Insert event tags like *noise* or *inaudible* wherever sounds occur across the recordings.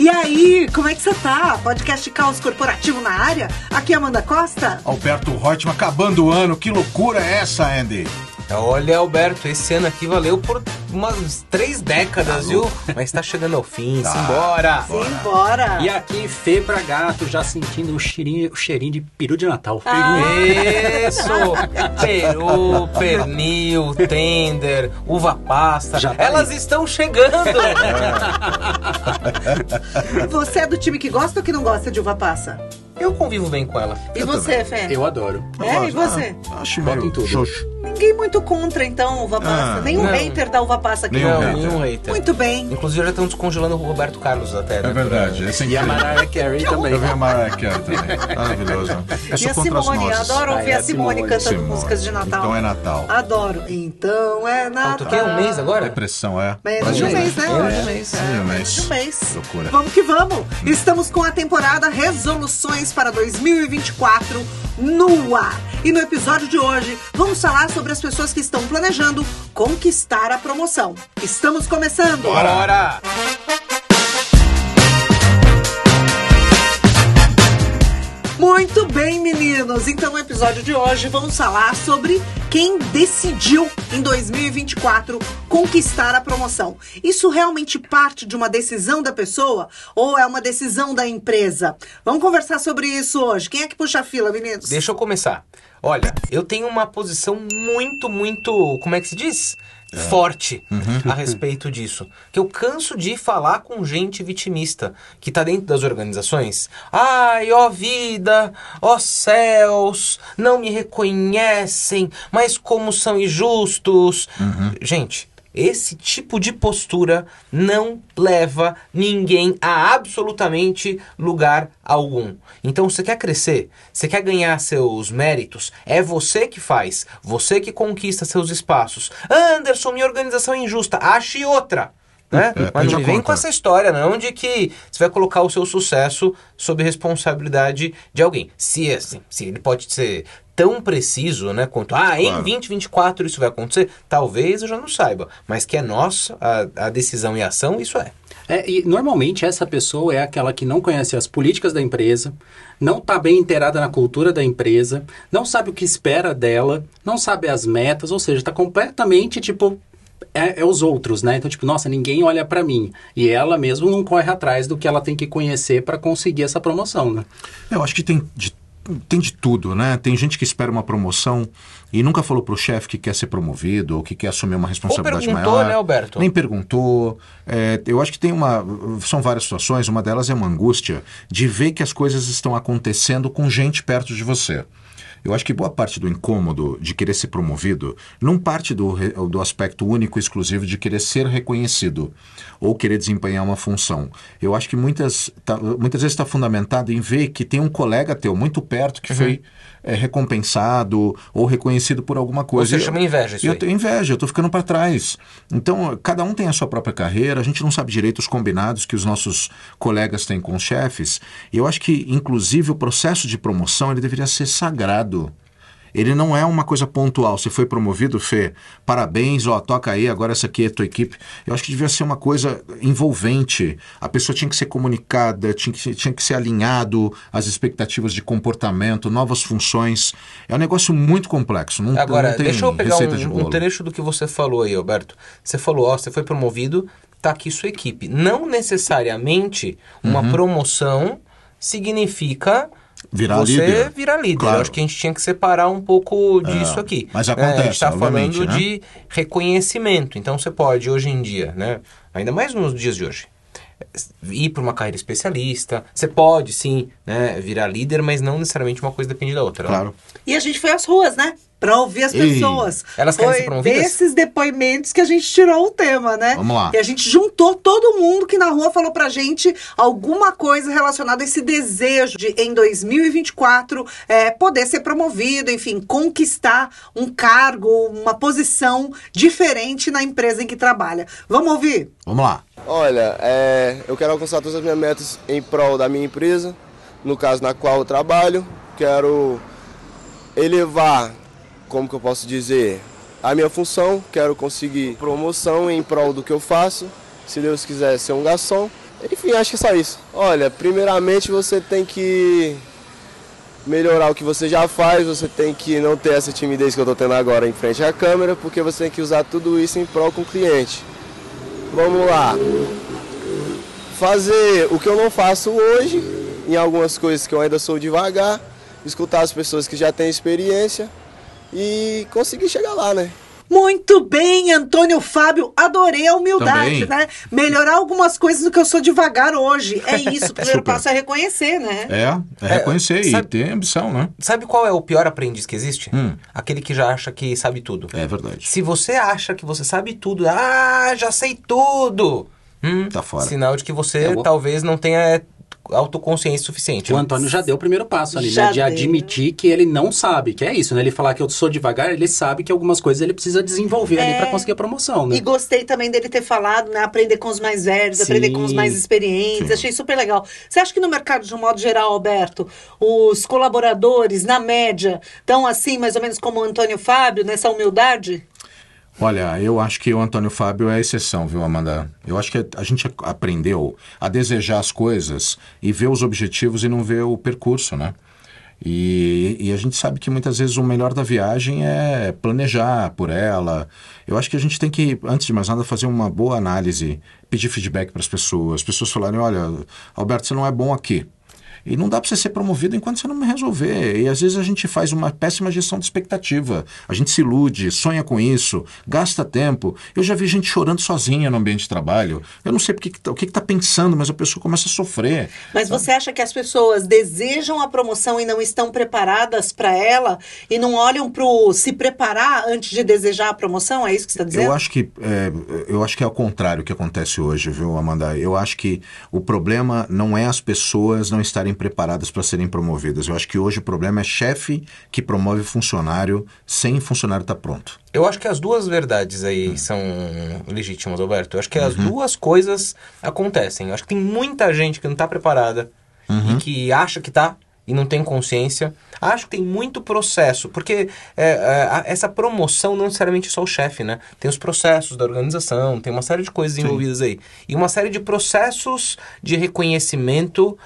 E aí, como é que você tá? Podcast Caos Corporativo na área? Aqui é Amanda Costa. Alberto Reutemann acabando o ano. Que loucura é essa, Andy? Olha, Alberto, esse ano aqui valeu por umas três décadas, viu? Mas tá chegando ao fim, Tá. simbora! Simbora. E aqui, Fê pra gato, já sentindo o cheirinho, o cheirinho de peru de Natal. Isso! Peru, pernil, tender, uva pasta, Já tá elas aí. estão chegando! *laughs* Você é do time que gosta ou que não gosta de uva passa? Eu convivo bem com ela. E você, Fé? Eu adoro. É, e você? Ah, acho Bota meio em tudo. xoxo. Ninguém muito contra, então, uva passa. Ah, Nenhum não. hater da uva passa aqui. Nenhum Não, hater. nenhum hater. Muito bem. Inclusive já estão descongelando o Roberto Carlos até, né? É verdade. É. E a Mariah Carey também. Eu vi a Mariah Carey também. Maravilhoso. Eu E sou a Simone, adoro Ah, ouvir é a Simone, Simone. cantando Simone. músicas de Natal. Então é Natal. Adoro. Então é Natal. Falta o quê? Um mês agora? Depressão, é. Menos de um mês, né? De um hoje? mês. É, um mês. de um mês. Loucura. Vamos que vamos. Estamos com a temporada Resoluções para 2024 no ar. E no episódio de hoje, vamos falar sobre as pessoas que estão planejando conquistar a promoção. Estamos começando. Bora! Muito bem, meninos! Então, no episódio de hoje, vamos falar sobre quem decidiu em 2024 conquistar a promoção. Isso realmente parte de uma decisão da pessoa ou é uma decisão da empresa? Vamos conversar sobre isso hoje. Quem é que puxa a fila, meninos? Deixa eu começar. Olha, eu tenho uma posição muito, muito. Como é que se diz? Forte a respeito disso. Que eu canso de falar com gente vitimista que tá dentro das organizações. Ai, ó vida, ó céus, não me reconhecem, mas como são injustos. Gente, esse tipo de postura não leva ninguém a absolutamente lugar algum. Então, você quer crescer, você quer ganhar seus méritos, é você que faz, você que conquista seus espaços. Anderson, minha organização é injusta, ache outra. Né? *laughs* É, Mas não vem conta. com essa história, não, de que você vai colocar o seu sucesso sob responsabilidade de alguém. Se, assim, se ele pode ser tão preciso, né, quanto, ah, em Claro. 2024 isso vai acontecer, talvez eu já não saiba, mas que é nossa a, a decisão e a ação, isso é. É, e normalmente essa pessoa é aquela que não conhece as políticas da empresa, não está bem inteirada na cultura da empresa, não sabe o que espera dela, não sabe as metas, ou seja, está completamente tipo. É, é os outros, né? Então, tipo, nossa, ninguém olha pra mim. E ela mesmo não corre atrás do que ela tem que conhecer para conseguir essa promoção, né? Eu acho que tem de, tem de tudo, né? Tem gente que espera uma promoção e nunca falou pro chefe que quer ser promovido ou que quer assumir uma responsabilidade perguntou, maior. né, Alberto? Nem perguntou. É, eu acho que tem uma. São várias situações. Uma delas é uma angústia de ver que as coisas estão acontecendo com gente perto de você. Eu acho que boa parte do incômodo de querer ser promovido não parte do, do aspecto único e exclusivo de querer ser reconhecido ou querer desempenhar uma função. Eu acho que muitas, tá- muitas vezes está fundamentado em ver que tem um colega teu muito perto que foi é, recompensado ou reconhecido por alguma coisa. Você chama inveja isso eu aí. tenho inveja, eu tô ficando para trás. Então, cada um tem a sua própria carreira, a gente não sabe direito os combinados que os nossos colegas têm com os chefes. E eu acho que, inclusive, o processo de promoção ele deveria ser sagrado. Ele não é uma coisa pontual. Você foi promovido, Fê, parabéns, ó, toca aí, agora essa aqui é a tua equipe. Eu acho que devia ser uma coisa envolvente. A pessoa tinha que ser comunicada, tinha que, tinha que ser alinhado às expectativas de comportamento, novas funções. É um negócio muito complexo. Não, Agora, não tem deixa eu pegar de um, um trecho do que você falou aí, Alberto. Você falou, ó, você foi promovido, tá aqui sua equipe. Não necessariamente uma Uhum. promoção significa Virar você líder. virar líder. Claro. Eu acho que a gente tinha que separar um pouco disso É, aqui. mas né? A acontece, gente está falando né? de reconhecimento. Então você pode, hoje em dia, né? Ainda mais nos dias de hoje. Ir para uma carreira especialista, você pode sim né, virar líder, mas não necessariamente uma coisa depende da outra. né? Claro. E a gente foi às ruas, né? Pra ouvir as Ei, pessoas. elas querem Foi ser promovidas? desses depoimentos que a gente tirou o tema, né? Vamos lá. E a gente juntou todo mundo que na rua falou pra gente alguma coisa relacionada a esse desejo de, em 2024, é, poder ser promovido, enfim, conquistar um cargo, uma posição diferente na empresa em que trabalha. Vamos ouvir? Vamos lá. Olha, é, eu quero alcançar todas as minhas metas em prol da minha empresa, no caso na qual eu trabalho. Quero elevar, como que eu posso dizer, a minha função. Quero conseguir promoção em prol do que eu faço. Se Deus quiser ser um garçom. Enfim, acho que é só isso. Olha, primeiramente você tem que melhorar o que você já faz, você tem que não ter essa timidez que eu estou tendo agora em frente à câmera, porque você tem que usar tudo isso em prol com o cliente. Vamos lá. Fazer o que eu não faço hoje, em algumas coisas que eu ainda sou devagar, escutar as pessoas que já têm experiência e conseguir chegar lá, né? Muito bem, Antônio Fábio. Adorei a humildade, Também. né? Melhorar algumas coisas do que eu sou devagar hoje. É isso. O *laughs* primeiro Super. passo é reconhecer, né? É, é reconhecer e sabe- ter ambição, né? Sabe qual é o pior aprendiz que existe? Hum. Aquele que já acha que sabe tudo. É verdade. Se você acha que você sabe tudo, ah, já sei tudo. Hum, Tá fora. Sinal de que você É, talvez não tenha é, autoconsciência suficiente. O né? Antônio já deu o primeiro passo ali, Já né? De deu. admitir que ele não sabe, que é isso, né? Ele falar que eu sou devagar, ele sabe que algumas coisas ele precisa desenvolver ali É. pra conseguir a promoção, né? E gostei também dele ter falado, né? Aprender com os mais velhos, Sim. aprender com os mais experientes. Sim. Achei super legal. Você acha que no mercado, de um modo geral, Alberto, os colaboradores, na média, estão assim, mais ou menos como o Antônio Fábio, nessa humildade? Olha, eu acho que o Antônio Fábio é a exceção, viu, Amanda? Eu acho que a gente aprendeu a desejar as coisas e ver os objetivos e não ver o percurso, né? E, e a gente sabe que muitas vezes o melhor da viagem é planejar por ela. Eu acho que a gente tem que, antes de mais nada, fazer uma boa análise, pedir feedback para as pessoas. As pessoas falarem: olha, Alberto, você não é bom aqui. E não dá para você ser promovido enquanto você não me resolver. E às vezes a gente faz uma péssima gestão de expectativa. A gente se ilude, sonha com isso, gasta tempo. Eu já vi gente chorando sozinha no ambiente de trabalho. Eu não sei porque, que tá- o que está pensando, mas a pessoa começa a sofrer. Mas você acha que as pessoas desejam a promoção e não estão preparadas para ela e não olham para se preparar antes de desejar a promoção? É isso que você está dizendo? Eu acho que é, eu acho que é o contrário que acontece hoje, viu, Amanda? Eu acho que o problema não é as pessoas não estarem preparadas para serem promovidas. Eu acho que hoje o problema é chefe que promove funcionário sem o funcionário estar pronto. Eu acho que as duas verdades Hum. aí são legítimas, Alberto. Eu acho que as Uhum. duas coisas acontecem. Eu acho que tem muita gente que não tá preparada Uhum. e que acha que tá e não tem consciência. Acho que tem muito processo, porque é, é, essa promoção não necessariamente é só o chefe, né? Tem os processos da organização, tem uma série de coisas envolvidas aí. E uma série de processos de reconhecimento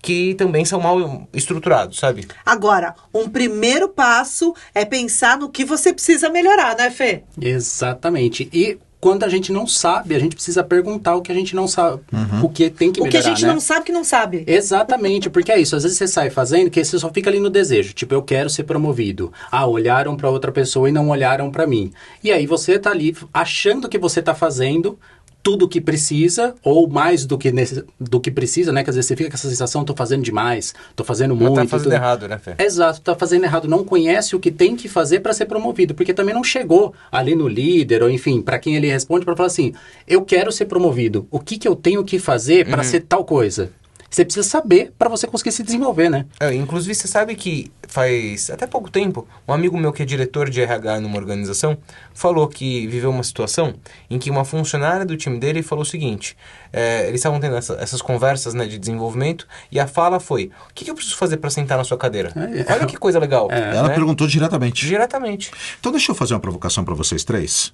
que também são mal estruturados, sabe? Agora, um primeiro passo é pensar no que você precisa melhorar, né, Fê? Exatamente. E quando a gente não sabe, a gente precisa perguntar o que a gente não sabe, o que tem que o que a melhorar, gente né? não sabe que não sabe. Exatamente, porque é isso. Às vezes você sai fazendo que você só fica ali no desejo. Tipo, eu quero ser promovido. Ah, olharam pra outra pessoa e não olharam pra mim. E aí você tá ali achando que você tá fazendo tudo o que precisa, ou mais do que, nesse- do que precisa, né? Que às vezes você fica com essa sensação, tô fazendo demais, tô fazendo Mas muito. tá fazendo tudo. errado, né, Fê? Exato, tá fazendo errado, não conhece o que tem que fazer para ser promovido, porque também não chegou ali no líder, ou enfim, para quem ele responde para falar assim: "Eu quero ser promovido. O que que eu tenho que fazer para ser tal coisa?" Você precisa saber para você conseguir se desenvolver, né? É, inclusive, você sabe que faz até pouco tempo, um amigo meu que é diretor de RH numa organização falou que viveu uma situação em que uma funcionária do time dele falou o seguinte: é, eles estavam tendo essa- essas conversas né, de desenvolvimento e a fala foi: o que, que eu preciso fazer para sentar na sua cadeira? É. Olha que coisa legal. Ela né? perguntou diretamente. Diretamente. Então deixa eu fazer uma provocação para vocês três.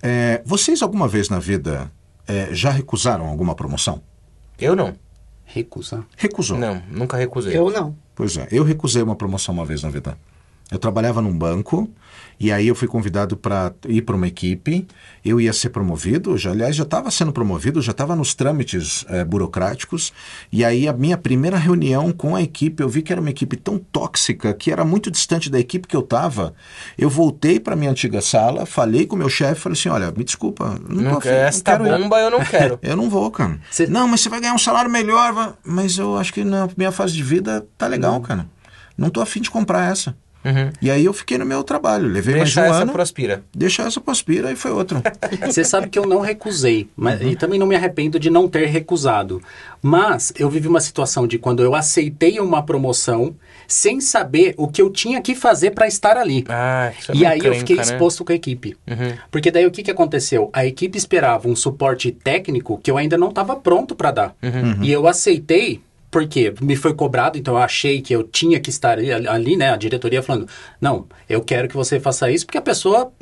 É, vocês alguma vez na vida é, já recusaram alguma promoção? Eu não. Recusa. Recusou. Não, nunca recusei. Eu não. Pois é, eu recusei uma promoção uma vez na vida. Eu trabalhava num banco e aí eu fui convidado para ir para uma equipe. Eu ia ser promovido, já, aliás, já estava sendo promovido, já estava nos trâmites eh, burocráticos. E aí a minha primeira reunião com a equipe, eu vi que era uma equipe tão tóxica que era muito distante da equipe que eu estava. Eu voltei para minha antiga sala, falei com o meu chefe, falei assim, olha, me desculpa, não, tô Não, não esta ir." bomba eu não *laughs* quero. Eu não vou, cara. Cê- Não, mas você vai ganhar um salário melhor. Mas eu acho que na minha fase de vida tá legal, cara. Não tô afim de comprar essa. Uhum. E aí eu fiquei no meu trabalho. Levei Deixa mais um essa ano. pro aspira. Deixa essa pro aspira e foi outro. *laughs* Você sabe que eu não recusei, mas, e também não me arrependo de não ter recusado. Mas eu vivi uma situação de quando eu aceitei uma promoção sem saber o que eu tinha que fazer para estar ali. Ah, isso é e aí eu crenca, fiquei né? exposto com a equipe. Uhum. Porque daí o que, que aconteceu? A equipe esperava um suporte técnico que eu ainda não estava pronto para dar. Uhum. E eu aceitei porque me foi cobrado, então eu achei que eu tinha que estar ali, né? A diretoria falando: não, eu quero que você faça isso, porque a pessoa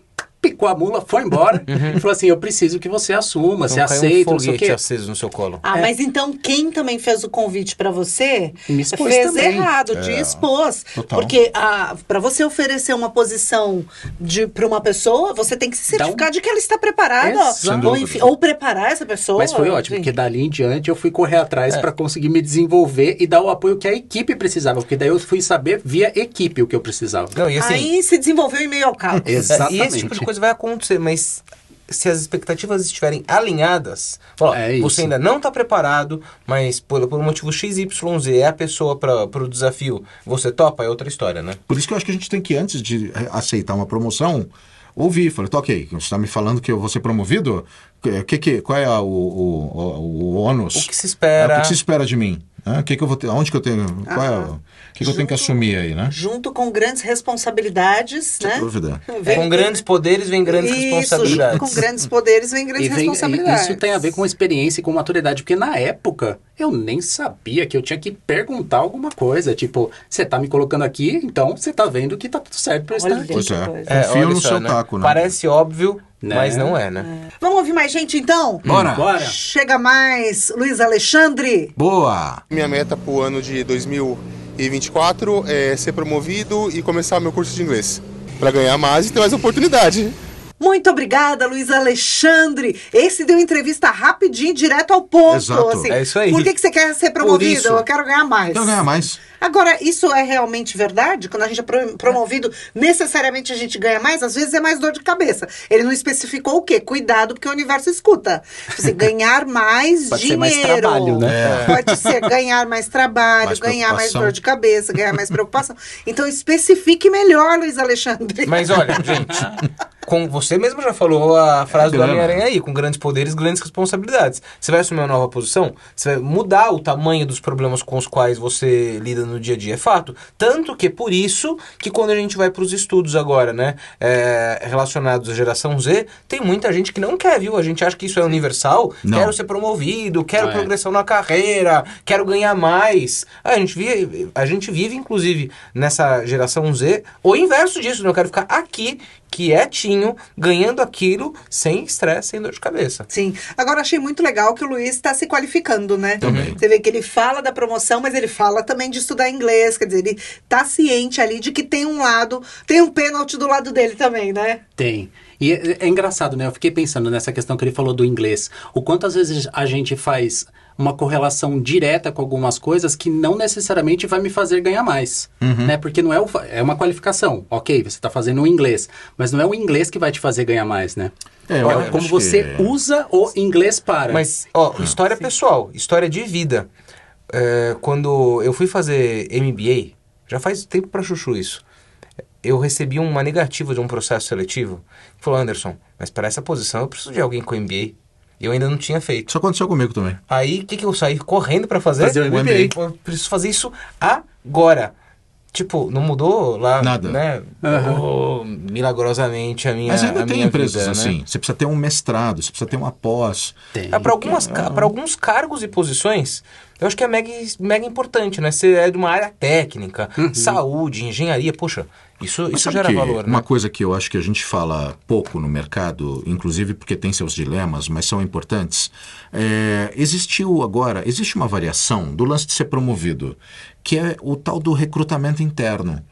picou a mula, foi embora e falou assim: eu preciso que você assuma, você Então aceita, um não sei o foguete quê. aceso no seu colo. Ah, mas então quem também fez o convite pra você Me expôs fez também. errado, te expôs. total. Porque ah, para você oferecer uma posição para uma pessoa, você tem que se Dá um- certificar de que ela está preparada. Sem ou, enfim, ou preparar essa pessoa. Mas foi ótimo, enfim. porque dali em diante eu fui correr É. atrás pra conseguir me desenvolver e dar o apoio que a equipe precisava, porque daí eu fui saber via equipe o que eu precisava. Não, e assim, Aí se desenvolveu em meio ao caos. *laughs* Exatamente. Coisa vai acontecer, mas se as expectativas estiverem alinhadas, ó, É você ainda não está preparado, mas por, por um motivo XYZ é a pessoa para o desafio, você topa, é outra história, né? Por isso que eu acho que a gente tem que, antes de aceitar uma promoção, ouvir. Falei, tá ok, você está me falando que eu vou ser promovido? Que, que, qual é o, o, o, o ônus? O que se espera? É, o que se espera de mim? O que, que eu vou ter? Onde que eu tenho? Qual é, o que, que eu tenho que Junto- assumir aí, né? Junto com grandes responsabilidades, Sem né? dúvida. Vem- Com grandes poderes vem grandes Isso, responsabilidades. junto com grandes poderes vem grandes E vem- responsabilidades. isso tem a ver com experiência e com maturidade, porque na época eu nem sabia que eu tinha que perguntar alguma coisa. Tipo, você tá me colocando aqui, então você tá vendo que tá tudo certo pra eu estar aqui. Pois que é. É, Confio no só, seu né? taco, né? Parece óbvio, Né? mas não é, né? Vamos ouvir mais gente então? Bora! Bora! Chega mais, Luiz Alexandre. Boa! Minha meta para o ano de 2024 é ser promovido e começar meu curso de inglês. Para ganhar mais e ter mais oportunidade. Muito obrigada, Luiz Alexandre. Esse deu entrevista rapidinho, direto ao ponto. Exato. assim. É isso aí. Por que, que você quer ser promovido? Eu quero ganhar mais. Quero ganhar mais. Agora, isso é realmente verdade? Quando a gente é pro- promovido, necessariamente a gente ganha mais? Às vezes é mais dor de cabeça. Ele não especificou o quê? Cuidado, porque o universo escuta. Você *laughs* ganhar mais Pode ser dinheiro. mais trabalho, né? Pode ser ganhar mais trabalho, Mais ganhar mais dor de cabeça, ganhar mais preocupação. Então especifique melhor, Luiz Alexandre. Mas olha, gente, com você mesmo já falou a frase do grana. Homem-Aranha aí, com grandes poderes, grandes responsabilidades. Você vai assumir uma nova posição, você vai mudar o tamanho dos problemas com os quais você lida no dia a dia, é fato. Tanto que por isso que quando a gente vai para os estudos agora, né, é, relacionados à geração Z, tem muita gente que não quer, viu? A gente acha que isso é universal, Não. quero ser promovido, quero É. progressão na carreira, quero ganhar mais. A gente vive, a gente vive inclusive nessa geração Z o inverso disso, né? Eu quero ficar aqui quietinho, ganhando aquilo sem estresse, sem dor de cabeça. Sim. Agora achei muito legal que o Luiz está se qualificando, né? Também. Você vê que ele fala da promoção, mas ele fala também de estudar inglês. Quer dizer, ele tá ciente ali de que tem um lado, tem um pênalti do lado dele também, né? Tem. E é, é engraçado, né? Eu fiquei pensando nessa questão que ele falou do inglês. O quanto às vezes a gente faz uma correlação direta com algumas coisas que não necessariamente vai me fazer ganhar mais, né? Porque não é, o, é uma qualificação. Ok, você está fazendo o inglês, mas não é o inglês que vai te fazer ganhar mais, né? É, É como que- você usa o inglês para. Mas, ó, história pessoal, história de vida. É, quando eu fui fazer MBA, já faz tempo pra chuchu isso, eu recebi uma negativa de um processo seletivo. que Falou, Anderson, mas para essa posição eu preciso de alguém com MBA. Eu ainda não tinha feito. Isso aconteceu comigo também. Aí, o que, que eu saí correndo pra fazer? Fazer o MBA. Eu preciso fazer isso agora. Tipo, não mudou lá, Nada. né? Oh, milagrosamente a minha Mas ainda a tem empresas vida, né? assim. Você precisa ter um mestrado, você precisa ter uma pós. Tem. É, para algumas pra alguns cargos e posições, eu acho que é mega, mega importante, né? Você é de uma área técnica, saúde, engenharia, poxa, isso, Mas isso gera valor, Uma né? coisa que eu acho que a gente fala pouco no mercado, inclusive porque tem seus dilemas, mas são importantes. É, existiu agora, existe uma variação do lance de ser promovido, que é o tal do recrutamento interno.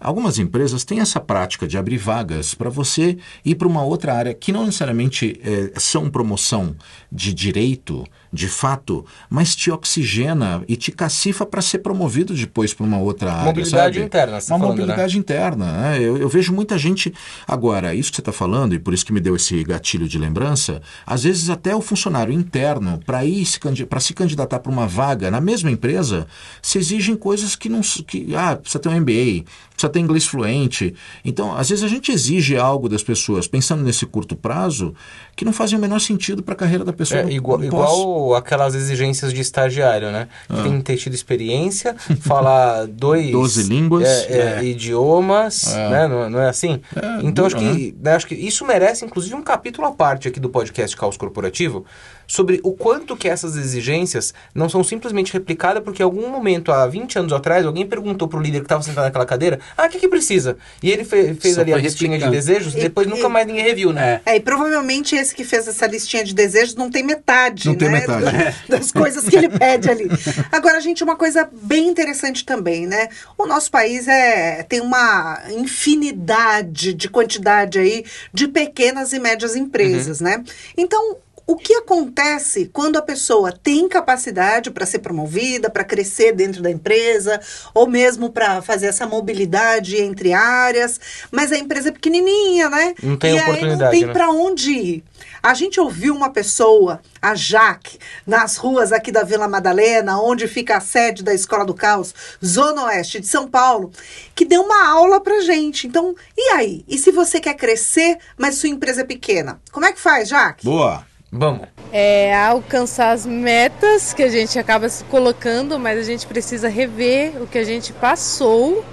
Algumas empresas têm essa prática de abrir vagas para você ir para uma outra área que não necessariamente é, são promoção de direito, de fato, mas te oxigena e te cacifa para ser promovido depois para uma outra área. Mobilidade sabe? interna, você tá Uma falando, né? mobilidade interna. né? Eu, eu vejo muita gente. Agora, isso que você está falando, e por isso que me deu esse gatilho de lembrança, às vezes até o funcionário interno, para ir se, pra se candidatar para uma vaga na mesma empresa, se exigem coisas que não. Que, ah, precisa ter um MBA, precisa ter inglês fluente. Então, às vezes a gente exige algo das pessoas, pensando nesse curto prazo, que não fazem o menor sentido para a carreira da pessoa. É, igual, igual aquelas exigências de estagiário, né? Que tem que ter tido experiência, falar *laughs* dois... Doze línguas. é, é, idiomas, né? Não, não é assim? É, então, acho que, né, acho que isso merece, inclusive, um capítulo à parte aqui do podcast Caos Corporativo, sobre o quanto que essas exigências não são simplesmente replicadas porque em algum momento, há 20 anos atrás, alguém perguntou pro líder que estava sentado naquela cadeira, Ah, o que, que precisa? E ele fe- fez Só ali a listinha de desejos, E- depois e- nunca mais ninguém reviu, né? É. É, e provavelmente esse que fez essa listinha de desejos não tem metade, Não né? tem metade. do- *laughs* Das coisas que ele pede ali. Agora, gente, uma coisa bem interessante também, né? O nosso país é, tem uma infinidade de quantidade aí de pequenas e médias empresas, né? Então, o que acontece quando a pessoa tem capacidade para ser promovida, para crescer dentro da empresa, ou mesmo para fazer essa mobilidade entre áreas, mas a empresa é pequenininha, né? Não tem e aí não oportunidade, tem né? para onde ir. A gente ouviu uma pessoa, a Jaque, nas ruas aqui da Vila Madalena, onde fica a sede da Escola do Caos, Zona Oeste de São Paulo, que deu uma aula pra gente. Então, e aí? E se você quer crescer, mas sua empresa é pequena? Como é que faz, Jaque? Boa. Vamos. é alcançar as metas que a gente acaba se colocando, mas a gente precisa rever o que a gente passou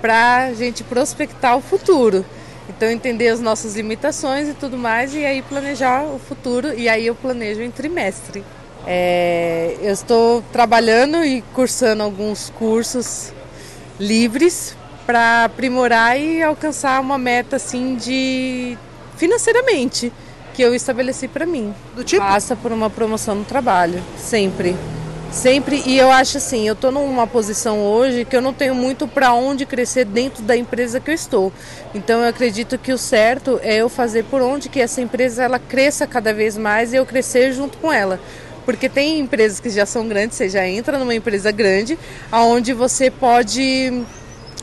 para a gente prospectar o futuro. Então entender as nossas limitações e tudo mais e aí planejar o futuro e aí eu planejo em trimestre. É, eu estou trabalhando e cursando alguns cursos livres para aprimorar e alcançar uma meta assim de financeiramente que eu estabeleci para mim. Do tipo? Passa por uma promoção no trabalho, sempre. Sempre, e eu acho assim, eu tô numa posição hoje que eu não tenho muito para onde crescer dentro da empresa que eu estou. Então eu acredito que o certo é eu fazer por onde que essa empresa ela cresça cada vez mais e eu crescer junto com ela. Porque tem empresas que já são grandes, você já entra numa empresa grande, aonde você pode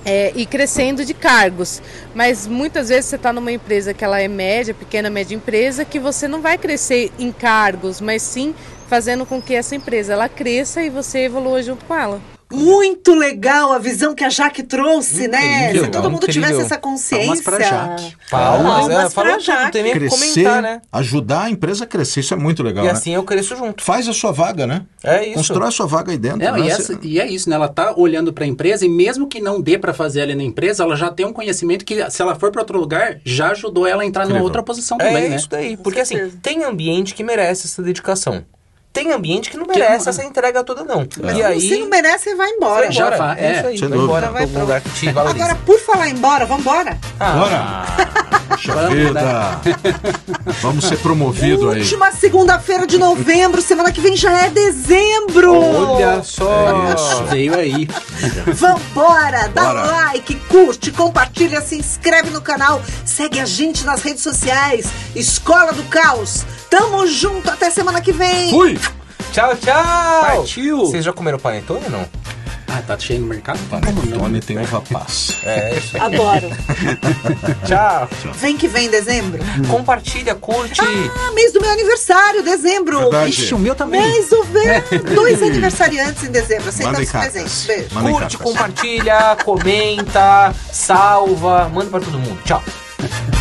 é, ir crescendo de cargos. Mas muitas vezes você está numa empresa que ela é média, pequena, média empresa, que você não vai crescer em cargos, mas sim fazendo com que essa empresa ela cresça e você evolua junto com ela. Muito legal a visão que a Jaque trouxe, né? Incrível, Se todo mundo incrível. tivesse essa consciência. Palmas pra Jaque. Palmas, Palmas é, pra Jaque. não tem nem o que Crescer, comentar, né? ajudar a empresa a crescer, isso é muito legal, E né? assim eu cresço junto. Faz a sua vaga, né? É isso. Constrói a sua vaga aí dentro. Não, né? e, essa- e é isso, né? Ela tá olhando para a empresa e mesmo que não dê para fazer ali na empresa, ela já tem um conhecimento que se ela for para outro lugar, já ajudou ela a entrar numa Incrível. outra posição também, É né? isso daí. Porque assim, tem ambiente que merece essa dedicação. Tem ambiente que não merece essa entrega toda, não. E aí. Se não merece, você vai embora. vai Já vai, é é, isso aí. Vai embora Vai pra lugar que te valoriza. Agora, por falar embora, vambora. Ah, Bora! *laughs* Puxa vida! Vamos ser promovido aí. Última segunda-feira de novembro, semana que vem já é dezembro. Olha só! Isso. Veio aí. Vambora, dá Bora. like, curte, compartilha, se inscreve no canal, segue a gente nas redes sociais. Escola do Caos. Tamo junto, até semana que vem. Fui! Tchau, tchau! Partiu! Vocês já comeram panetone ou não? Ah, tá cheio no mercado? Tony tem uva passa. É, isso aí. Adoro. *laughs* Tchau! Vem que vem dezembro. Compartilha, curte. Ah, mês do meu aniversário, dezembro. Verdade. Ixi, o meu também. Mês do verão. *laughs* Dois aniversariantes em dezembro. Aceitamos cartas. presentes. Beijo. Mandem Curte, cartas. compartilha, comenta, salva, manda pra todo mundo. Tchau. *laughs*